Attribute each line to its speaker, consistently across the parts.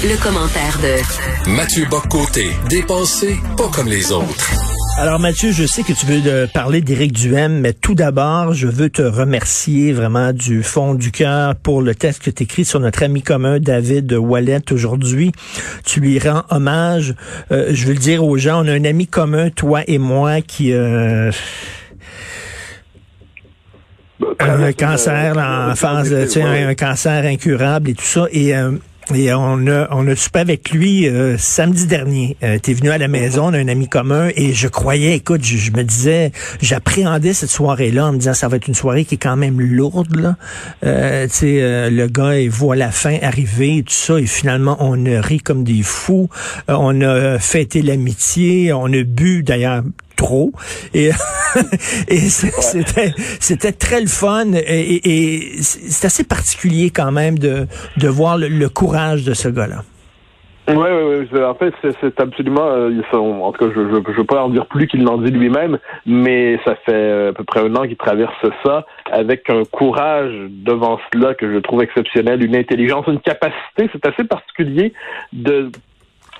Speaker 1: Le, commentaire de
Speaker 2: Mathieu Boccoté, dépensé pas comme les autres.
Speaker 3: Alors Mathieu, je sais que tu veux parler d'Éric Duhem, mais tout d'abord, je veux te remercier vraiment du fond du cœur pour le texte que tu écris sur notre ami commun David Wallet aujourd'hui. Tu lui rends hommage. Euh, je veux le dire aux gens, on a un ami commun, toi et moi, qui... Euh, un cancer en phase, tu sais, un, cancer incurable et tout ça. Et euh, et on a, on a soupé avec lui euh, samedi dernier. Euh, tu es venu à la maison, on a un ami commun, et je croyais, écoute, je, me disais, j'appréhendais cette soirée-là en me disant, ça va être une soirée qui est quand même lourde. Là. Euh, euh, le gars, il voit la fin arriver, tout ça, et finalement, on a ri comme des fous. on a fêté l'amitié, on a bu, d'ailleurs, trop. Et, et c'était, c'était très le fun. Et, c'est assez particulier quand même de, de voir le, courage de ce gars-là.
Speaker 4: Oui, oui, oui. En fait, c'est absolument. Euh, en tout cas, je ne veux pas en dire plus qu'il n'en dit lui-même, mais ça fait euh, à peu près un an qu'il traverse ça avec un courage devant cela que je trouve exceptionnel, une intelligence, une capacité. C'est assez particulier de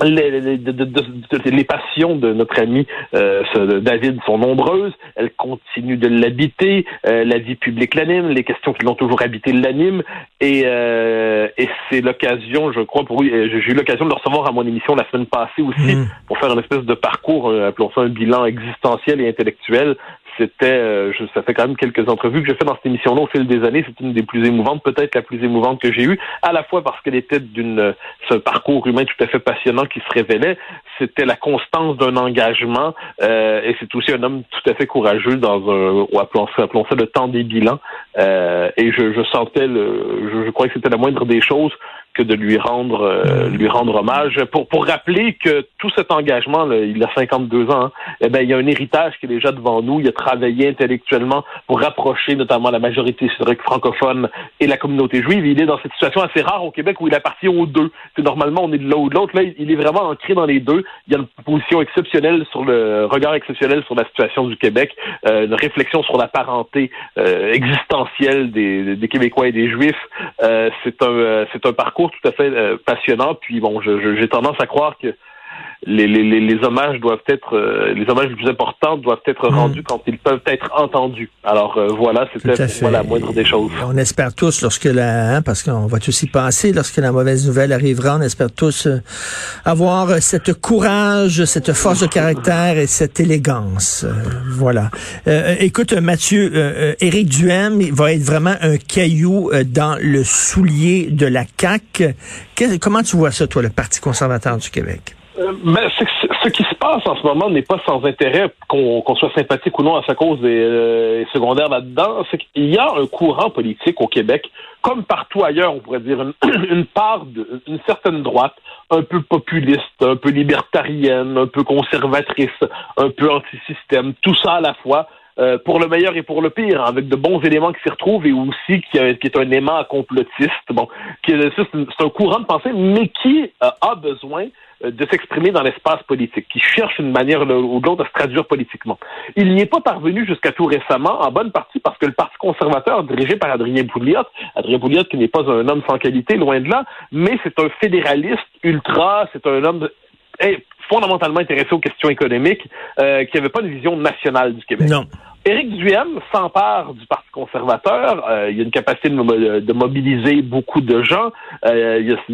Speaker 4: les, les, les, passions de notre ami euh, David sont nombreuses. Elles continuent de l'habiter. Euh, la vie publique l'anime. Les questions qui l'ont toujours habité l'animent. Et, euh, et c'est l'occasion, je crois, pour j'ai eu l'occasion de le recevoir à mon émission la semaine passée aussi mm. pour faire une espèce de parcours, appelons ça un bilan existentiel et intellectuel c'était, euh, ça fait quand même quelques entrevues que j'ai fait dans cette émission-là au fil des années. C'est une des plus émouvantes, peut-être la plus émouvante que j'ai eue, à la fois parce qu'elle était d'une, ce parcours humain tout à fait passionnant qui se révélait. C'était la constance d'un engagement euh, et c'est aussi un homme tout à fait courageux dans un, ou appelons ça le temps des bilans. Euh, et je, je sentais, le, je, je crois que c'était la moindre des choses que de lui rendre euh, lui rendre hommage. Pour pour rappeler que tout cet engagement là, il a 52 ans hein, eh ben il y a un héritage qui est déjà devant nous. Il a travaillé intellectuellement pour rapprocher notamment la majorité historique francophone et la communauté juive. Il est dans cette situation assez rare au Québec où il appartient aux deux. C'est normalement on est de l'un ou de l'autre. Là il est vraiment ancré dans les deux. Il y a une position exceptionnelle sur le regard exceptionnel sur la situation du Québec euh, une réflexion sur la parenté euh, existentielle des, des Québécois et des Juifs. C'est un c'est un parcours tout à fait euh, passionnant. Puis bon, j'ai tendance à croire que les, les, les, hommages doivent être euh, les hommages les plus importants doivent être hmm. rendus quand ils peuvent être entendus. Alors euh, voilà, c'était pour la moindre des choses.
Speaker 3: On espère tous lorsque la hein, parce qu'on va tous y penser lorsque la mauvaise nouvelle arrivera, on espère tous euh, avoir cette courage, cette force de caractère et cette élégance. voilà. écoute Mathieu, Éric Duhem il va être vraiment un caillou dans le soulier de la CAC. comment tu vois ça toi le Parti conservateur du Québec?
Speaker 4: Euh, ben, ce qui se passe en ce moment n'est pas sans intérêt, qu'on soit sympathique ou non à sa cause et, euh, secondaire là-dedans. C'est qu'il y a un courant politique au Québec, comme partout ailleurs, on pourrait dire, une, part, de, une certaine droite, un peu populiste, un peu libertarienne, un peu conservatrice, un peu anti-système, tout ça à la fois. Euh, pour le meilleur et pour le pire, avec de bons éléments qui s'y retrouvent et aussi qui, qui est un aimant complotiste. Bon, c'est un courant de pensée, mais qui a besoin euh, de s'exprimer dans l'espace politique, qui cherche une manière ou l'autre de se traduire politiquement. Il n'y est pas parvenu jusqu'à tout récemment, en bonne partie parce que le Parti conservateur, dirigé par Adrien Pouliot, Adrien Pouliot qui n'est pas un homme sans qualité, loin de là, mais c'est un fédéraliste ultra, c'est un homme fondamentalement intéressé aux questions économiques, euh, qui n'avait pas une vision nationale du Québec.
Speaker 3: Non.
Speaker 4: Éric Duhem s'empare du Parti conservateur. Euh, il a une capacité de, mobiliser beaucoup de gens. Euh, c'est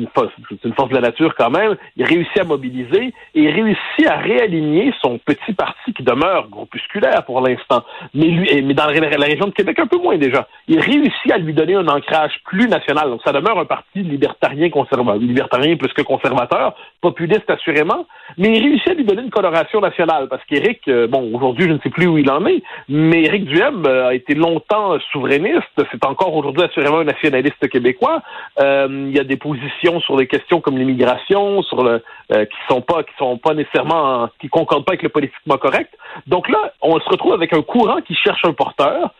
Speaker 4: une, force de la nature quand même. Il réussit à mobiliser et il réussit à réaligner son petit parti qui demeure groupusculaire pour l'instant, mais mais dans la, région de Québec un peu moins déjà. Il réussit à lui donner un ancrage plus national. Donc ça demeure un parti libertarien conservateur, libertarien plus que conservateur, populiste assurément, mais il réussit à lui donner une coloration nationale parce qu'Éric, euh, bon, aujourd'hui je ne sais plus où il en est, Éric Duhem euh, a été longtemps souverainiste. C'est encore aujourd'hui assurément un nationaliste québécois. Euh, il y a des positions sur des questions comme l'immigration, sur le euh, qui sont pas qui sont pas nécessairement qui concordent pas avec le politiquement correct. Donc là, on se retrouve avec un courant qui cherche un porteur.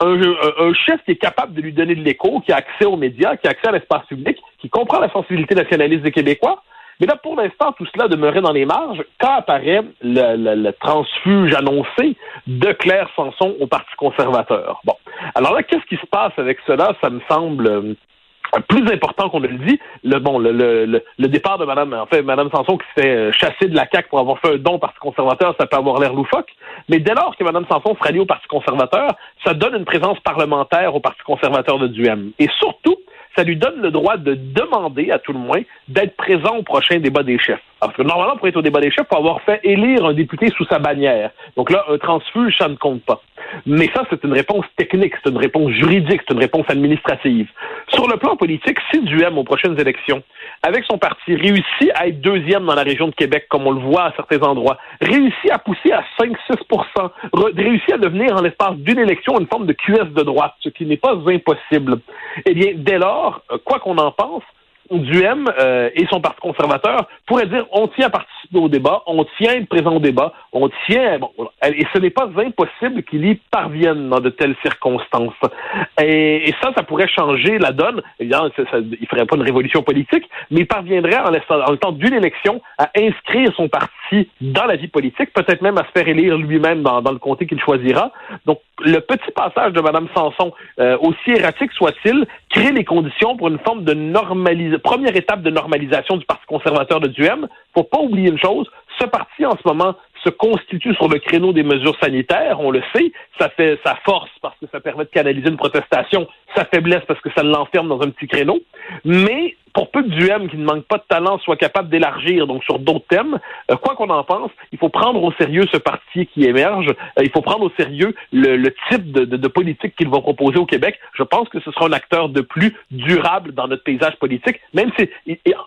Speaker 4: Un, un, chef qui est capable de lui donner de l'écho, qui a accès aux médias, qui a accès à l'espace public, qui comprend la sensibilité nationaliste des Québécois, mais là, pour l'instant, tout cela demeurait dans les marges quand apparaît le, transfuge annoncé de Claire Sanson au Parti conservateur? Bon. Alors là, qu'est-ce qui se passe avec cela? Ça me semble plus important qu'on ne le dit, le bon, le, départ de Madame, en fait, Madame Sanson qui se fait euh, chasser de la CAQ pour avoir fait un don au Parti conservateur, ça peut avoir l'air loufoque. Mais dès lors que Madame Sanson sera liée au Parti conservateur, ça donne une présence parlementaire au Parti conservateur de Duhem. Et surtout, ça lui donne le droit de demander, à tout le moins, d'être présent au prochain débat des chefs. Parce que normalement, pour être au débat des chefs, il faut avoir fait élire un député sous sa bannière. Donc là, un transfuge, ça ne compte pas. Mais ça, c'est une réponse technique, c'est une réponse juridique, c'est une réponse administrative. Sur le plan politique, si Duhem, aux prochaines élections, avec son parti, réussit à être deuxième dans la région de Québec, comme on le voit à certains endroits, réussit à pousser à 5-6% réussit à devenir, en l'espace d'une élection, une forme de QS de droite, ce qui n'est pas impossible, eh bien, dès lors, quoi qu'on en pense, Duhem euh, et son parti conservateur pourraient dire on tient à participer au débat, on tient à être présent au débat, on tient. Bon, et ce n'est pas impossible qu'il y parvienne dans de telles circonstances. Et, ça, ça pourrait changer la donne. Évidemment, ça, ça, il ferait pas une révolution politique, mais il parviendrait en, en le temps d'une élection à inscrire son parti dans la vie politique, peut-être même à se faire élire lui-même dans, dans le comté qu'il choisira. Donc, le petit passage de Mme Sanson, euh, aussi erratique soit-il, crée les conditions pour une forme de normalisation, première étape de normalisation du Parti conservateur de Duhem. Faut pas oublier une chose, ce parti en ce moment se constitue sur le créneau des mesures sanitaires, on le sait, ça fait sa force parce que ça permet de canaliser une protestation, sa faiblesse parce que ça l'enferme dans un petit créneau, mais pour peu que Duhem, qui ne manque pas de talent, soit capable d'élargir donc sur d'autres thèmes, euh, quoi qu'on en pense, il faut prendre au sérieux ce parti qui émerge. Euh, il faut prendre au sérieux le, type de, politique qu'il va proposer au Québec. Je pense que ce sera un acteur de plus durable dans notre paysage politique, même si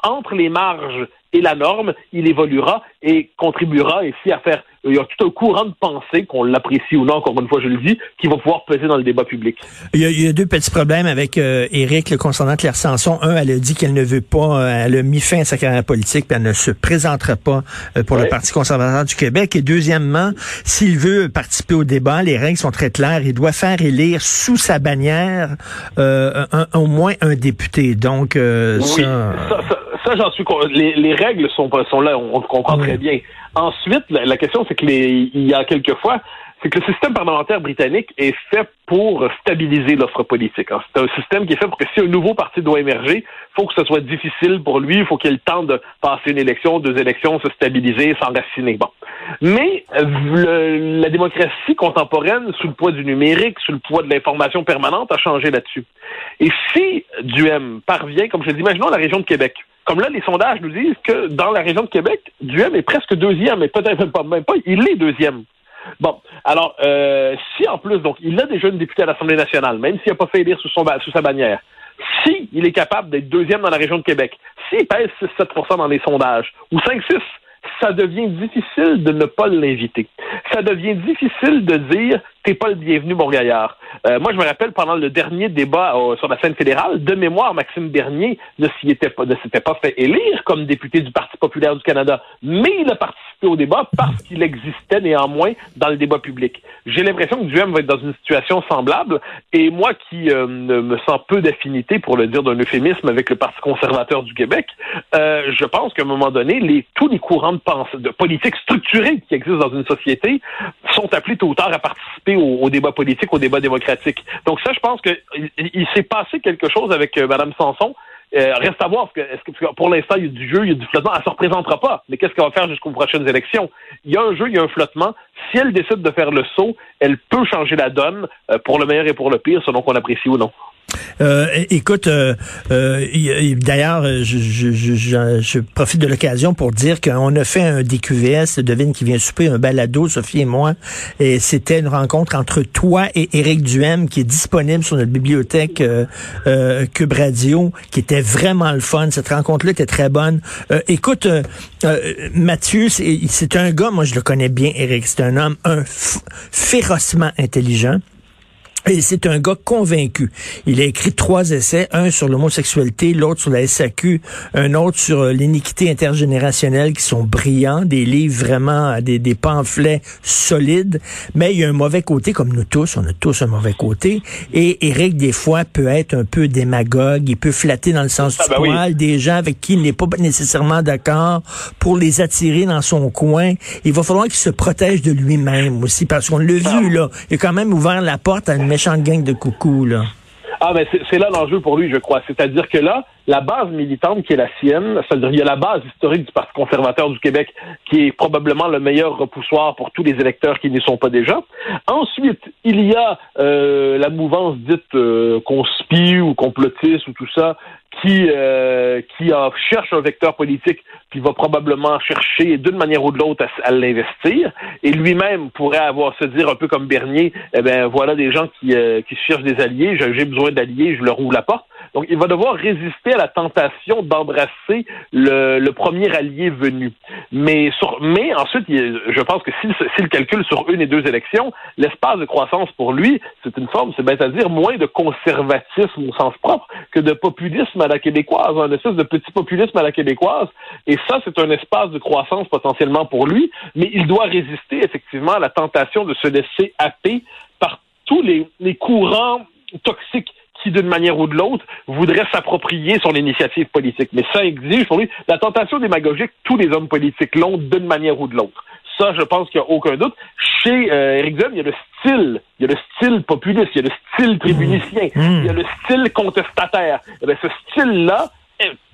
Speaker 4: entre les marges et la norme, il évoluera et contribuera ici à faire il y a tout un courant de pensée, qu'on l'apprécie ou non, encore une fois, je le dis, qui va pouvoir peser dans le débat public.
Speaker 3: Il y a, deux petits problèmes avec euh, Éric le concernant Claire Sanson. Un, elle a dit qu'elle ne veut pas, euh, elle a mis fin à sa carrière politique, puis elle ne se présentera pas euh, pour le Parti conservateur du Québec. Et deuxièmement, s'il veut participer au débat, les règles sont très claires. Il doit faire élire sous sa bannière au moins un député. Donc,
Speaker 4: ça ça, j'en suis. Les, les règles sont, sont là, on, le comprend très bien. Ensuite, la, question, c'est que les, il y a quelques fois, c'est que le système parlementaire britannique est fait pour stabiliser l'offre politique. Hein. C'est un système qui est fait pour que si un nouveau parti doit émerger, il faut que ce soit difficile pour lui, il faut qu'il ait le temps de passer une élection, deux élections, se stabiliser, s'enraciner. Bon. Mais euh, la démocratie contemporaine, sous le poids du numérique, sous le poids de l'information permanente, a changé là-dessus. Et si Duhem parvient, comme je l'ai dit, imaginons la région de Québec, comme là, les sondages nous disent que dans la région de Québec, Duhem est presque deuxième, mais peut-être même pas, même pas, il est deuxième. Bon, alors, euh, si en plus, donc, il a déjà une députée à l'Assemblée nationale, même s'il n'a pas fait élire sous, sa bannière, si il est capable d'être deuxième dans la région de Québec, s'il pèse 6-7% dans les sondages, ou 5-6, ça devient difficile de ne pas l'inviter. Ça devient difficile de dire t'es pas le bienvenu, mon gaillard. Euh, moi, je me rappelle pendant le dernier débat euh, sur la scène fédérale, de mémoire, Maxime Bernier ne s'y était pas, ne s'était pas fait élire comme député du Parti populaire du Canada, mais il a participé au débat parce qu'il existait néanmoins dans le débat public. J'ai l'impression que Duhem va être dans une situation semblable, et moi qui euh, me sens peu d'affinité, pour le dire d'un euphémisme, avec le Parti conservateur du Québec, je pense qu'à un moment donné, tous les courants de pensée, de politique structurée qui existent dans une société sont appelés tôt ou tard à participer au, débat politique, au débat démocratique. Donc ça, je pense qu'il il, s'est passé quelque chose avec euh, Mme Sanson. Euh, reste à voir, est-ce que, pour l'instant, il y a du jeu, il y a du flottement. Elle ne se représentera pas. Mais qu'est-ce qu'elle va faire jusqu'aux prochaines élections? Il y a un jeu, il y a un flottement. Si elle décide de faire le saut, elle peut changer la donne euh, pour le meilleur et pour le pire, selon qu'on apprécie ou non.
Speaker 3: Euh, écoute, euh, euh d'ailleurs, je, je, je, je, profite de l'occasion pour dire qu'on a fait un DQVS, devine qui vient souper, un balado, Sophie et moi, et c'était une rencontre entre toi et Éric Duhem qui est disponible sur notre bibliothèque Cube Radio, qui était vraiment le fun. Cette rencontre-là était très bonne. écoute, Mathieu, c'est un gars, moi je le connais bien, Éric, c'est un homme un férocement intelligent. Et c'est un gars convaincu. Il a écrit trois essais, un sur l'homosexualité, l'autre sur la SAQ, un autre sur euh, l'iniquité intergénérationnelle qui sont brillants, des livres vraiment, euh, des, des pamphlets solides. Mais il y a un mauvais côté, comme nous tous, on a tous un mauvais côté. Et Eric, des fois, peut être un peu démagogue, il peut flatter dans le sens ah, du ben poil des gens avec qui il n'est pas nécessairement d'accord pour les attirer dans son coin. Il va falloir qu'il se protège de lui-même aussi, parce qu'on l'a vu, là. Il a quand même ouvert la porte à une de coucou, là.
Speaker 4: Ah, mais c'est là l'enjeu pour lui, je crois. C'est-à-dire que là, la base militante qui est la sienne, c'est-à-dire il y a la base historique du Parti conservateur du Québec, qui est probablement le meilleur repoussoir pour tous les électeurs qui n'y sont pas déjà. Ensuite, il y a euh, la mouvance dite euh, conspi ou complotiste ou tout ça, qui euh, qui cherche un vecteur politique, puis va probablement chercher d'une manière ou de l'autre à, l'investir, et lui-même pourrait avoir se dire un peu comme Bernier, eh ben voilà des gens qui euh, qui cherchent des alliés, j'ai besoin d'alliés, je leur ouvre la porte. Donc, il va devoir résister à la tentation d'embrasser le, le, premier allié venu. Mais, sur, mais ensuite, je pense que s'il si, si calcule sur une et deux élections, l'espace de croissance pour lui, c'est une forme, c'est bien à dire, moins de conservatisme au sens propre que de populisme à la québécoise, un espèce de petit populisme à la québécoise. Et ça, c'est un espace de croissance potentiellement pour lui, mais il doit résister effectivement à la tentation de se laisser happer par tous les, les courants toxiques qui, d'une manière ou de l'autre, voudrait s'approprier son initiative politique. Mais ça exige pour lui la tentation démagogique, tous les hommes politiques l'ont d'une manière ou de l'autre. Ça, je pense qu'il n'y a aucun doute. Chez euh, Éric Zemmour, il y a le style, il y a le style populiste, il y a le style tribunicien, mmh. il y a le style contestataire. Eh ce style-là,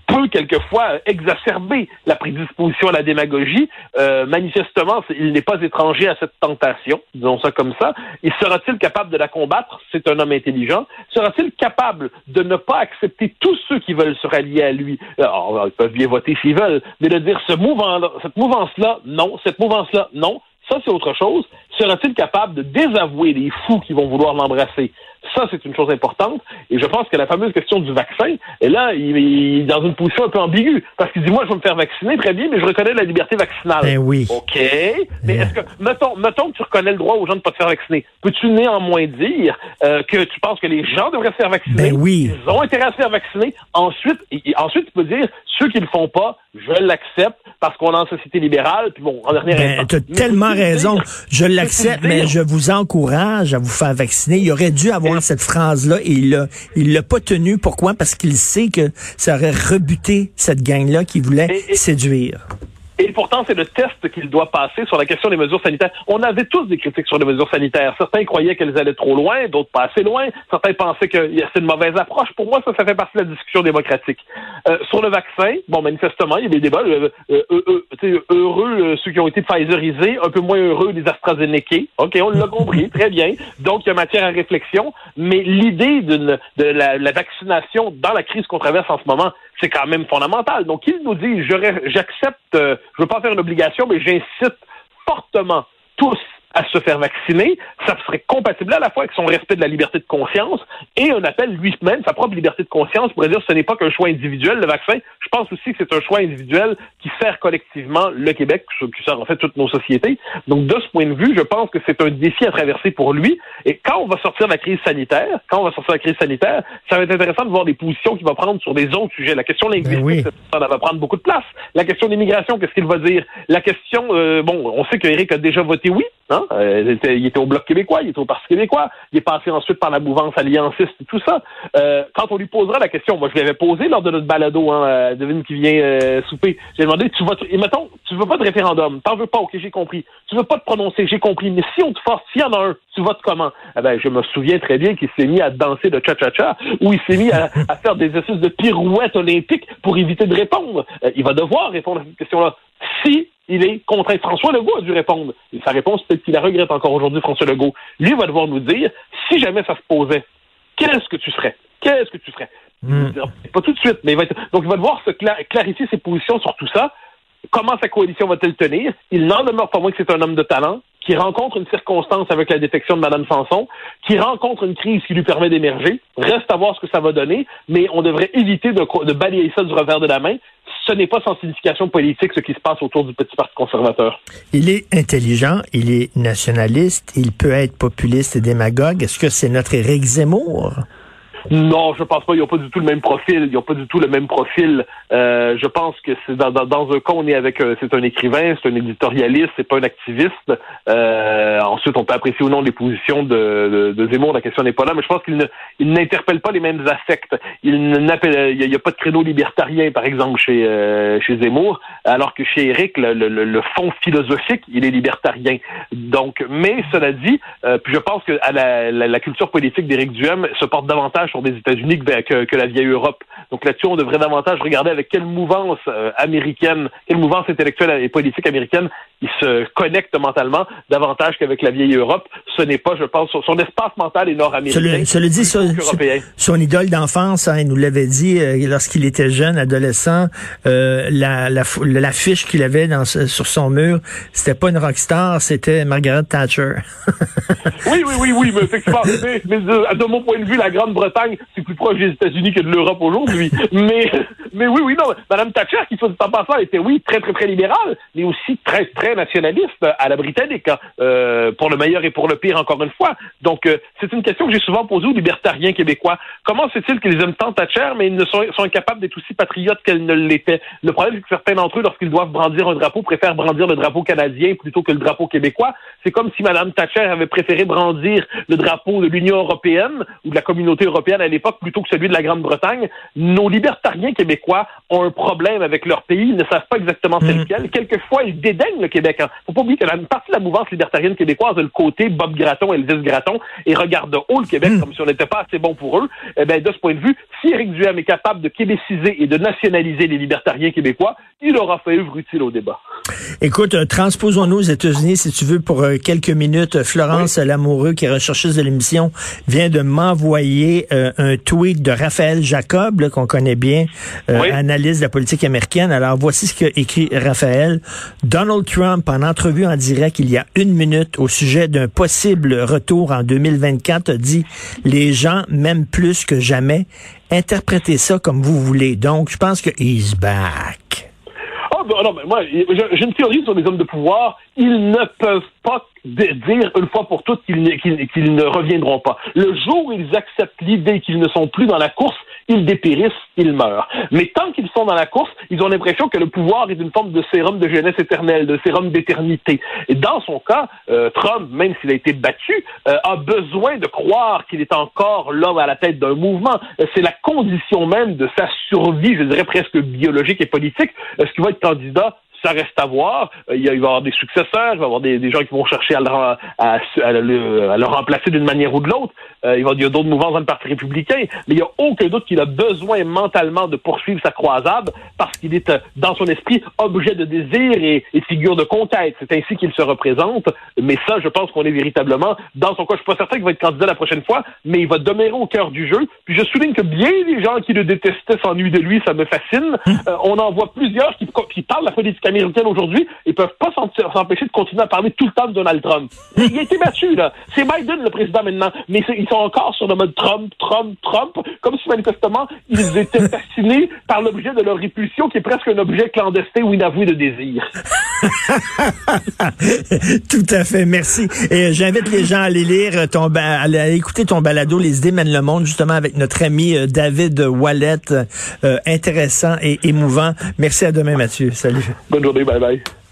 Speaker 4: peut quelquefois exacerber la prédisposition à la démagogie. Euh, manifestement, il n'est pas étranger à cette tentation, disons ça comme ça. Et sera-t-il capable de la combattre? C'est un homme intelligent. Sera-t-il capable de ne pas accepter tous ceux qui veulent se rallier à lui? Alors, ils peuvent bien voter s'ils veulent, mais de dire ce cette mouvance-là, non, cette mouvance-là, non. Ça, c'est autre chose. Sera-t-il capable de désavouer les fous qui vont vouloir l'embrasser? Ça, c'est une chose importante. Et je pense que la fameuse question du vaccin, et là, il, est dans une position un peu ambiguë. Parce qu'il dit, moi, je vais me faire vacciner, très bien, mais je reconnais la liberté vaccinale.
Speaker 3: Ben oui.
Speaker 4: OK. Mais est-ce que, mettons, mettons que tu reconnais le droit aux gens de ne pas te faire vacciner. Peux-tu néanmoins dire euh, que tu penses que les gens devraient se faire vacciner?
Speaker 3: Ben oui.
Speaker 4: Ils ont intérêt à se faire vacciner. Ensuite, ensuite, tu peux dire, ceux qui le font pas, je l'accepte parce qu'on est en société libérale. Puis bon, en
Speaker 3: ben, Tu as tellement raison. je l'accepte, mais je vous encourage à vous faire vacciner. Il aurait dû avoir cette phrase-là et il l'a, il l'a pas tenue. Pourquoi? Parce qu'il sait que ça aurait rebuté cette gang-là qui voulait séduire.
Speaker 4: Et pourtant, c'est le test qu'il doit passer sur la question des mesures sanitaires. On avait tous des critiques sur les mesures sanitaires. Certains croyaient qu'elles allaient trop loin, d'autres pas assez loin. Certains pensaient que c'est une mauvaise approche. Pour moi, ça, ça fait partie de la discussion démocratique. Euh, sur le vaccin, bon, manifestement, il y a des débats. Euh, euh, heureux ceux qui ont été Pfizerisés, un peu moins heureux les AstraZeneca. OK, on l'a compris, très bien. Donc, il y a matière à réflexion. Mais l'idée de la vaccination dans la crise qu'on traverse en ce moment, c'est quand même fondamental. Donc, il nous dit, j'accepte, euh, je veux pas faire une obligation, mais j'incite fortement tous à se faire vacciner, ça serait compatible à la fois avec son respect de la liberté de conscience et un appel lui-même, sa propre liberté de conscience, pour dire que ce n'est pas qu'un choix individuel, le vaccin. Je pense aussi que c'est un choix individuel qui sert collectivement le Québec, qui sert en fait toutes nos sociétés. Donc, de ce point de vue, je pense que c'est un défi à traverser pour lui. Et quand on va sortir de la crise sanitaire, quand on va sortir de la crise sanitaire, ça va être intéressant de voir des positions qu'il va prendre sur des autres sujets. La question linguistique, ben ça va prendre beaucoup de place. La question d'immigration, qu'est-ce qu'il va dire? La question, euh, bon, on sait qu'Éric a déjà voté oui, hein? Euh, il, était, au Bloc québécois, il était au Parti québécois, il est passé ensuite par la mouvance allianciste et tout ça. Euh, quand on lui posera la question, moi je l'avais posé lors de notre balado, hein, euh, devine qui vient souper, j'ai demandé, tu votes, et mettons, tu veux pas de référendum, t'en veux pas, ok, j'ai compris. Tu veux pas te prononcer, j'ai compris, mais si on te force, s'il y en a un, tu votes comment? Eh ben, je me souviens très bien qu'il s'est mis à danser de cha-cha-cha, ou il s'est mis à, faire des exercices de pirouettes olympiques pour éviter de répondre. il va devoir répondre à cette question-là. Si il est contraint. François Legault a dû répondre. Et sa réponse, peut-être qu'il la regrette encore aujourd'hui, François Legault. Lui va devoir nous dire, si jamais ça se posait, qu'est-ce que tu ferais? Qu'est-ce que tu ferais? Hmm. Pas tout de suite, mais il va donc il va devoir se clarifier ses positions sur tout ça. Comment sa coalition va-t-elle tenir? Il n'en demeure pas moins que c'est un homme de talent, qui rencontre une circonstance avec la défection de Mme Sanson, qui rencontre une crise qui lui permet d'émerger. Reste à voir ce que ça va donner, mais on devrait éviter de, de balayer ça du revers de la main ce n'est pas sans signification politique ce qui se passe autour du petit parti conservateur.
Speaker 3: Il est intelligent, il est nationaliste, il peut être populiste et démagogue. Est-ce que c'est notre Éric Zemmour?
Speaker 4: Non, je pense pas. Ils n'ont pas du tout le même profil. Ils n'ont pas du tout le même profil. Euh, je pense que c'est dans, dans, un cas, on est avec, c'est un écrivain, c'est un éditorialiste, c'est pas un activiste. Euh, ensuite, on peut apprécier ou non les positions de, de, Zemmour. La question n'est pas là, mais je pense qu'il n'interpelle pas les mêmes affects. Il n'y a, pas de créneau libertarien, par exemple, chez euh, chez Zemmour, alors que chez Eric, le, le, le, fond philosophique, il est libertarien. Donc, mais cela dit, euh, puis je pense que à la, la, la culture politique d'Éric Duhem se porte davantage sur des États-Unis que, que, la vieille Europe. Donc là-dessus, on devrait davantage regarder avec quelle mouvance euh, américaine, quelle mouvance intellectuelle et politique américaine il se connecte mentalement davantage qu'avec la vieille Europe. Ce n'est pas, je pense, son, espace mental est nord-américain.
Speaker 3: Cela dit, son, son, idole d'enfance, hein, il nous l'avait dit euh, lorsqu'il était jeune, adolescent, euh, la, la, l'affiche qu'il avait dans, sur son mur, c'était pas une rockstar, c'était Margaret Thatcher.
Speaker 4: oui, oui, oui, oui, mais effectivement, mais, de, mon point de vue, la Grande-Bretagne, c'est plus proche des États-Unis que de l'Europe aujourd'hui. mais, mais oui, oui, non, Madame Thatcher, qui soit en passant, était oui très, très, très libérale, mais aussi très, très nationaliste à la britannique, hein, euh, pour le meilleur et pour le pire, encore une fois. Donc, euh, c'est une question que j'ai souvent posée aux libertariens québécois. Comment se fait-il qu'ils aiment tant Thatcher, mais ils ne sont, sont incapables d'être aussi patriotes qu'elle ne l'était? Le problème, c'est que certains d'entre eux, lorsqu'ils doivent brandir un drapeau, préfèrent brandir le drapeau canadien plutôt que le drapeau québécois. C'est comme si Mme Thatcher avait préféré brandir le drapeau de l'Union européenne ou de la communauté européenne à l'époque plutôt que celui de la Grande-Bretagne. Nos libertariens québécois ont un problème avec leur pays, ils ne savent pas exactement c'est mmh. lequel. Quelquefois, ils dédaignent le Québec. Hein. Faut pas oublier que la partie de la mouvance libertarienne québécoise a le côté Bob Gratton, Elvis Gratton, et regarde de haut le Québec hmm. comme si on n'était pas assez bon pour eux. Eh ben, de ce point de vue, si Éric Duhem est capable de québéciser et de nationaliser les libertariens québécois, il aura fait œuvre utile au débat.
Speaker 3: Écoute, euh, transposons-nous aux États-Unis, si tu veux, pour euh, quelques minutes. Florence Lamoureux, qui est rechercheuse de l'émission, vient de m'envoyer euh, un tweet de Raphaël Jacob, qu'on connaît bien, analyse de la politique américaine. Alors, voici ce qu'a écrit Raphaël. Donald Trump en entrevue en direct il y a une minute au sujet d'un possible retour en 2024 a dit les gens m'aiment plus que jamais. Interprétez ça comme vous voulez. Donc, je pense que he's back.
Speaker 4: Oh, non, mais moi, j'ai une théorie sur les hommes de pouvoir. Ils ne peuvent pas dire une fois pour toutes qu'ils ne reviendront pas. Le jour où ils acceptent l'idée qu'ils ne sont plus dans la course, ils dépérissent, ils meurent. Mais tant qu'ils sont dans la course, ils ont l'impression que le pouvoir est une forme de sérum de jeunesse éternelle, de sérum d'éternité. Et dans son cas, euh, Trump, même s'il a été battu, euh, a besoin de croire qu'il est encore l'homme à la tête d'un mouvement. Euh, c'est la condition même de sa survie, je dirais presque biologique et politique. Est-ce qu'il va être candidat ça reste à voir. Euh, il, va y avoir des successeurs, il va y avoir des, gens qui vont chercher à le, à, le, remplacer d'une manière ou de l'autre. Euh, il, va, y a d'autres mouvements dans le Parti républicain, mais il n'y a aucun doute qu'il a besoin mentalement de poursuivre sa croisade parce qu'il est, euh, dans son esprit, objet de désir et, figure de conquête. C'est ainsi qu'il se représente. Mais ça, je pense qu'on est véritablement, dans son cas, je suis pas certain qu'il va être candidat la prochaine fois, mais il va demeurer au cœur du jeu. Puis je souligne que bien des gens qui le détestaient s'ennuient de lui, ça me fascine. Hum. on en voit plusieurs qui, qui parlent de la politique américaine aujourd'hui, ils peuvent pas s'empêcher de continuer à parler tout le temps de Donald Trump. Il a été battu, là. C'est Biden le président maintenant, mais ils sont encore sur le mode Trump, Trump, Trump, comme si manifestement ils étaient fascinés par l'objet de leur répulsion qui est presque un objet clandestin ou inavoué de désir.
Speaker 3: tout à fait, merci. Et euh, j'invite les gens à aller lire ton, à écouter ton balado Les idées mènent le monde, justement avec notre ami euh, David Wallet, euh, intéressant et émouvant. Merci à demain, Mathieu. Salut.
Speaker 4: Bonne bye bye.